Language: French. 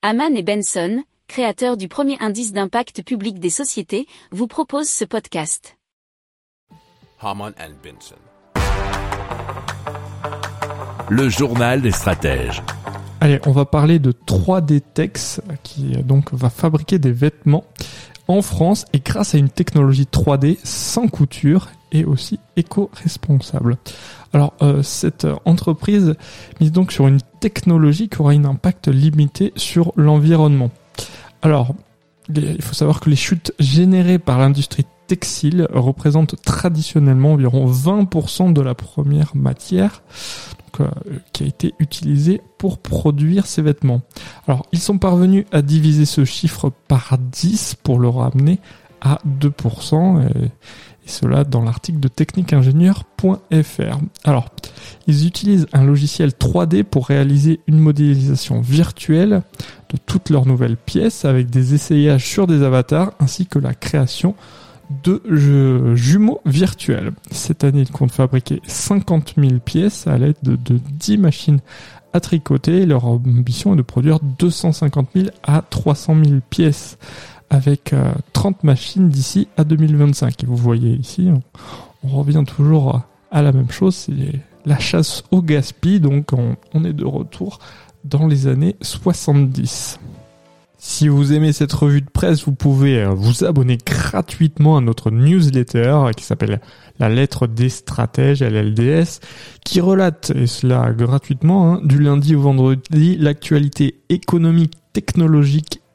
Haman et Benson, créateurs du premier indice d'impact public des sociétés, vous proposent ce podcast. Haman and Benson. Le journal des stratèges. Allez, on va parler de 3D Tex qui donc va fabriquer des vêtements en France et grâce à une technologie 3D sans couture et aussi éco-responsable. Alors euh, cette entreprise mise donc sur une technologie qui aura un impact limité sur l'environnement. Alors il faut savoir que les chutes générées par l'industrie textile représentent traditionnellement environ 20% de la première matière euh, qui a été utilisée pour produire ces vêtements. Alors ils sont parvenus à diviser ce chiffre par 10 pour le ramener à 2%. Et, cela dans l'article de techniqueingénieur.fr. Alors, ils utilisent un logiciel 3D pour réaliser une modélisation virtuelle de toutes leurs nouvelles pièces avec des essayages sur des avatars ainsi que la création de jumeaux virtuels. Cette année, ils comptent fabriquer 50 000 pièces à l'aide de, de 10 machines à tricoter. Leur ambition est de produire 250 000 à 300 000 pièces avec 30 euh, machines d'ici à 2025. Et vous voyez ici, on, revient toujours à la même chose, c'est la chasse au gaspille, donc on, est de retour dans les années 70. Si vous aimez cette revue de presse, vous pouvez euh, vous abonner gratuitement à notre newsletter qui s'appelle La lettre des stratèges, LLDS, qui relate, et cela gratuitement, hein, du lundi au vendredi, l'actualité économique, technologique